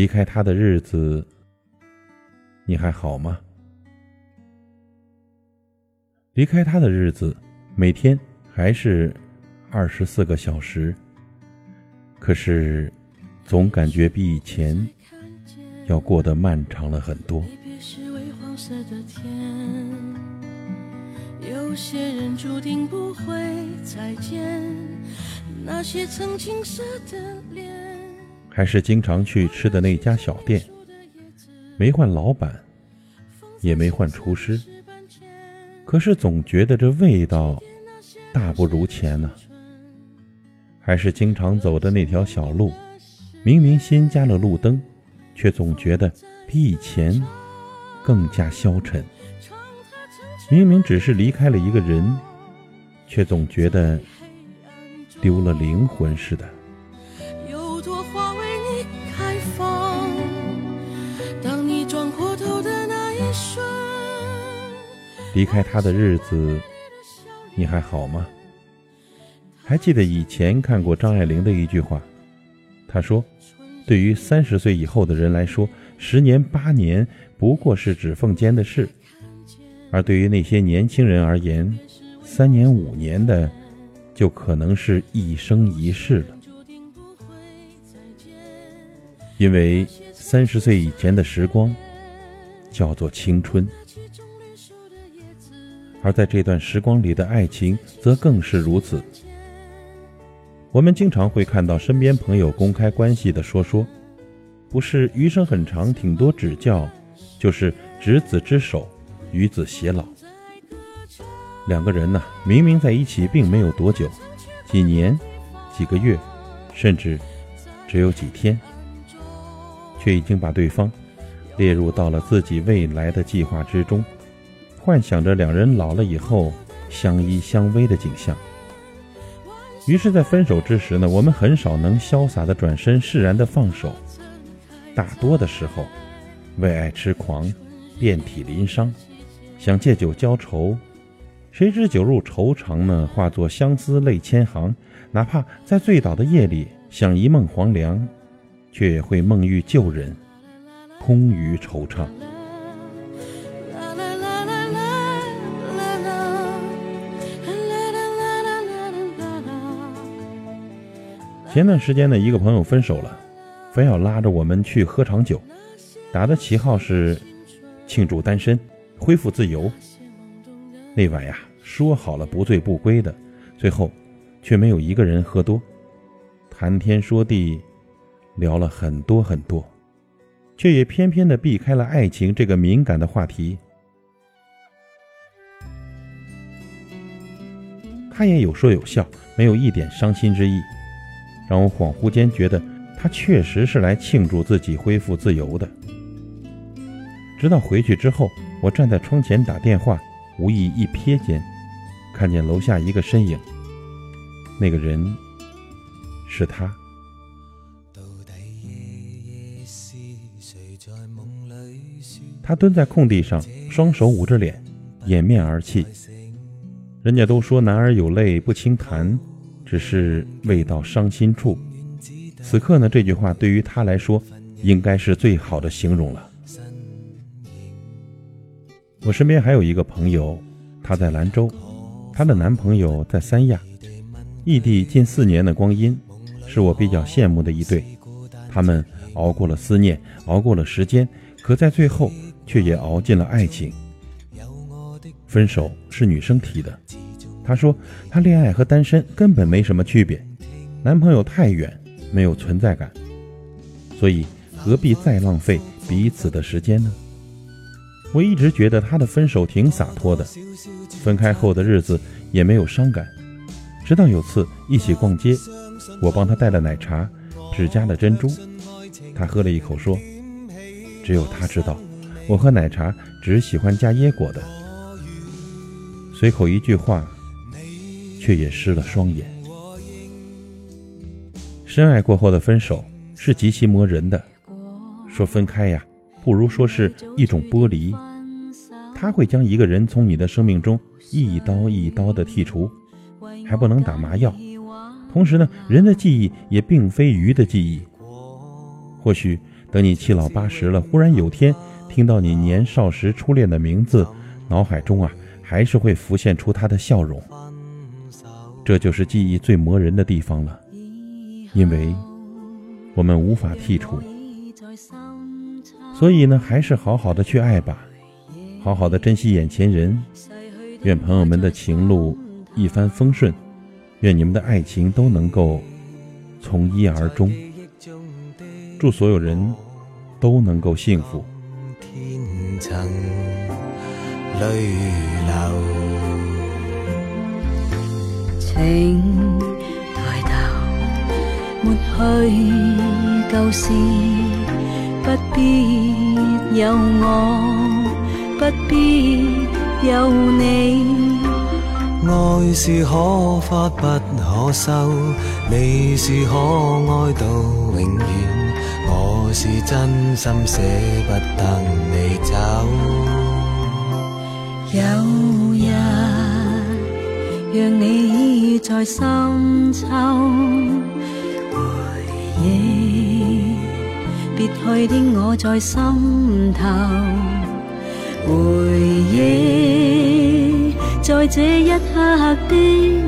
离开他的日子，你还好吗？离开他的日子，每天还是二十四个小时，可是总感觉比以前要过得漫长了很多。有些人注定不会再见，那些曾青涩的脸。还是经常去吃的那家小店，没换老板，也没换厨师。可是总觉得这味道大不如前呢。还是经常走的那条小路，明明新加了路灯，却总觉得比以前更加消沉。明明只是离开了一个人，却总觉得丢了灵魂似的。离开他的日子，你还好吗？还记得以前看过张爱玲的一句话，她说：“对于三十岁以后的人来说，十年八年不过是指缝间的事；而对于那些年轻人而言，三年五年的就可能是一生一世了。因为三十岁以前的时光叫做青春。”而在这段时光里的爱情，则更是如此。我们经常会看到身边朋友公开关系的说说，不是余生很长，挺多指教，就是执子之手，与子偕老。两个人呢，明明在一起并没有多久，几年、几个月，甚至只有几天，却已经把对方列入到了自己未来的计划之中。幻想着两人老了以后相依相偎的景象。于是，在分手之时呢，我们很少能潇洒的转身，释然的放手。大多的时候，为爱痴狂，遍体鳞伤，想借酒浇愁。谁知酒入愁肠呢，化作相思泪千行。哪怕在醉倒的夜里想一梦黄粱，却也会梦遇旧人，空余惆怅。前段时间呢，一个朋友分手了，非要拉着我们去喝场酒，打的旗号是庆祝单身、恢复自由。那晚呀，说好了不醉不归的，最后却没有一个人喝多，谈天说地，聊了很多很多，却也偏偏的避开了爱情这个敏感的话题。他也有说有笑，没有一点伤心之意。让我恍惚间觉得，他确实是来庆祝自己恢复自由的。直到回去之后，我站在窗前打电话，无意一瞥间，看见楼下一个身影。那个人是他。他蹲在空地上，双手捂着脸，掩面而泣。人家都说男儿有泪不轻弹。只是未到伤心处，此刻呢？这句话对于他来说，应该是最好的形容了。我身边还有一个朋友，她在兰州，她的男朋友在三亚，异地近四年的光阴，是我比较羡慕的一对。他们熬过了思念，熬过了时间，可在最后却也熬进了爱情。分手是女生提的。她说：“她恋爱和单身根本没什么区别，男朋友太远，没有存在感，所以何必再浪费彼此的时间呢？”我一直觉得她的分手挺洒脱的，分开后的日子也没有伤感。直到有次一起逛街，我帮她带了奶茶，只加了珍珠，她喝了一口说：“只有她知道，我喝奶茶只喜欢加椰果的。”随口一句话。却也湿了双眼。深爱过后的分手是极其磨人的。说分开呀，不如说是一种剥离。他会将一个人从你的生命中一刀一刀的剔除，还不能打麻药。同时呢，人的记忆也并非鱼的记忆。或许等你七老八十了，忽然有天听到你年少时初恋的名字，脑海中啊，还是会浮现出他的笑容。这就是记忆最磨人的地方了，因为我们无法剔除。所以呢，还是好好的去爱吧，好好的珍惜眼前人。愿朋友们的情路一帆风顺，愿你们的爱情都能够从一而终。祝所有人都能够幸福。天请抬头，抹去旧事，不必有我，不必有你。爱是可发不可收，你是可爱到永远。我是真心舍不得你走。有让你在深秋回忆，别去的我在心头回忆，在这一刻的。